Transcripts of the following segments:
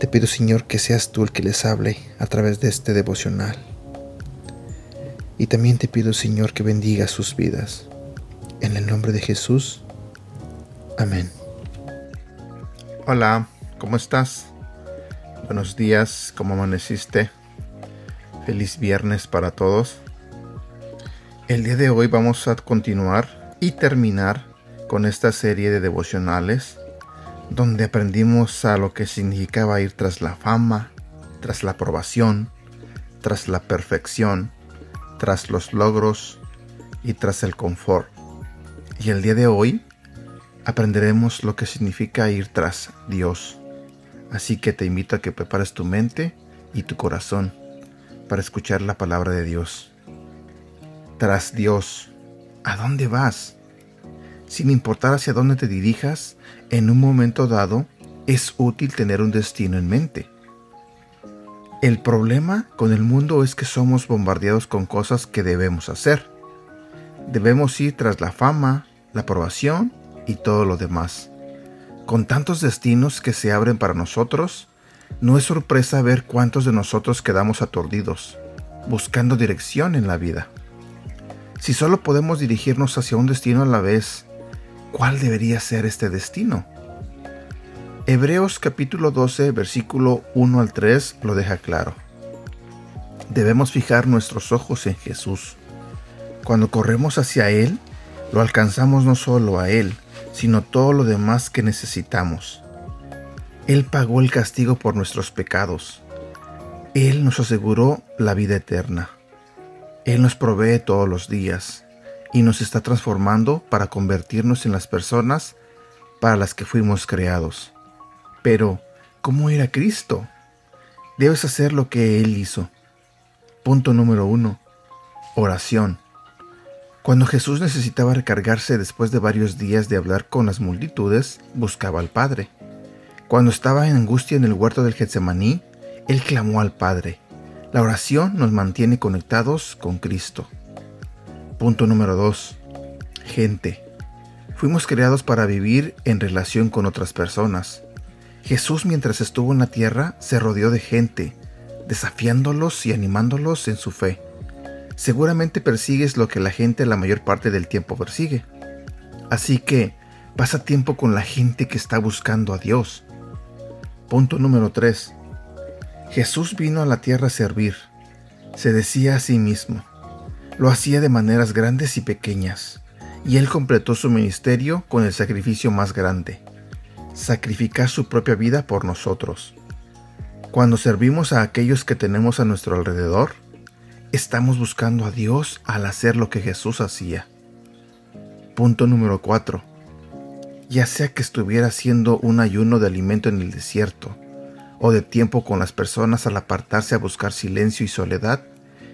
Te pido, Señor, que seas tú el que les hable a través de este devocional. Y también te pido, Señor, que bendiga sus vidas. En el nombre de Jesús. Amén. Hola. ¿Cómo estás? Buenos días, ¿cómo amaneciste? Feliz viernes para todos. El día de hoy vamos a continuar y terminar con esta serie de devocionales donde aprendimos a lo que significaba ir tras la fama, tras la aprobación, tras la perfección, tras los logros y tras el confort. Y el día de hoy aprenderemos lo que significa ir tras Dios. Así que te invito a que prepares tu mente y tu corazón para escuchar la palabra de Dios. Tras Dios, ¿a dónde vas? Sin importar hacia dónde te dirijas, en un momento dado es útil tener un destino en mente. El problema con el mundo es que somos bombardeados con cosas que debemos hacer. Debemos ir tras la fama, la aprobación y todo lo demás. Con tantos destinos que se abren para nosotros, no es sorpresa ver cuántos de nosotros quedamos aturdidos, buscando dirección en la vida. Si solo podemos dirigirnos hacia un destino a la vez, ¿cuál debería ser este destino? Hebreos capítulo 12, versículo 1 al 3 lo deja claro. Debemos fijar nuestros ojos en Jesús. Cuando corremos hacia Él, lo alcanzamos no solo a Él, sino todo lo demás que necesitamos. Él pagó el castigo por nuestros pecados. Él nos aseguró la vida eterna. Él nos provee todos los días y nos está transformando para convertirnos en las personas para las que fuimos creados. Pero, ¿cómo era Cristo? Debes hacer lo que Él hizo. Punto número uno. Oración. Cuando Jesús necesitaba recargarse después de varios días de hablar con las multitudes, buscaba al Padre. Cuando estaba en angustia en el huerto del Getsemaní, él clamó al Padre. La oración nos mantiene conectados con Cristo. Punto número 2. Gente. Fuimos creados para vivir en relación con otras personas. Jesús mientras estuvo en la tierra se rodeó de gente, desafiándolos y animándolos en su fe seguramente persigues lo que la gente la mayor parte del tiempo persigue. Así que pasa tiempo con la gente que está buscando a Dios. Punto número 3. Jesús vino a la tierra a servir. Se decía a sí mismo. Lo hacía de maneras grandes y pequeñas, y él completó su ministerio con el sacrificio más grande, sacrificar su propia vida por nosotros. Cuando servimos a aquellos que tenemos a nuestro alrededor, estamos buscando a Dios al hacer lo que Jesús hacía. Punto número 4. Ya sea que estuviera haciendo un ayuno de alimento en el desierto, o de tiempo con las personas al apartarse a buscar silencio y soledad,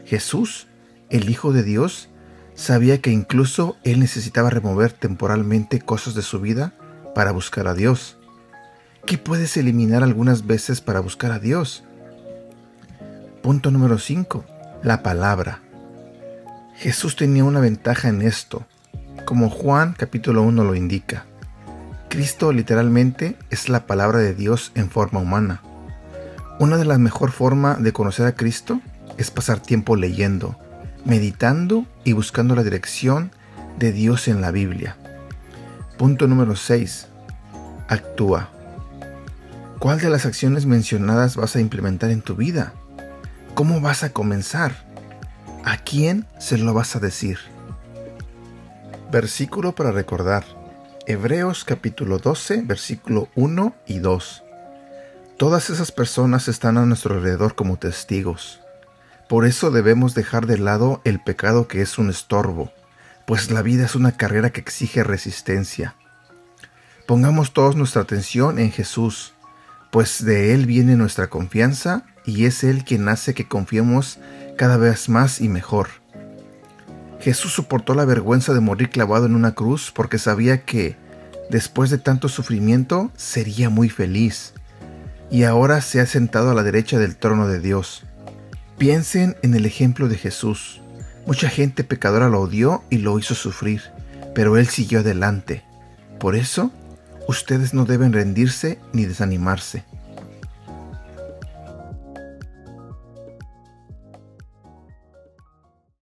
Jesús, el Hijo de Dios, sabía que incluso él necesitaba remover temporalmente cosas de su vida para buscar a Dios. ¿Qué puedes eliminar algunas veces para buscar a Dios? Punto número 5 la palabra. Jesús tenía una ventaja en esto, como Juan capítulo 1 lo indica. Cristo literalmente es la palabra de Dios en forma humana. Una de las mejores formas de conocer a Cristo es pasar tiempo leyendo, meditando y buscando la dirección de Dios en la Biblia. Punto número 6. Actúa. ¿Cuál de las acciones mencionadas vas a implementar en tu vida? ¿Cómo vas a comenzar? ¿A quién se lo vas a decir? Versículo para recordar. Hebreos capítulo 12, versículo 1 y 2. Todas esas personas están a nuestro alrededor como testigos. Por eso debemos dejar de lado el pecado que es un estorbo, pues la vida es una carrera que exige resistencia. Pongamos todos nuestra atención en Jesús, pues de Él viene nuestra confianza y es Él quien hace que confiemos cada vez más y mejor. Jesús soportó la vergüenza de morir clavado en una cruz porque sabía que, después de tanto sufrimiento, sería muy feliz. Y ahora se ha sentado a la derecha del trono de Dios. Piensen en el ejemplo de Jesús. Mucha gente pecadora lo odió y lo hizo sufrir, pero Él siguió adelante. Por eso, ustedes no deben rendirse ni desanimarse.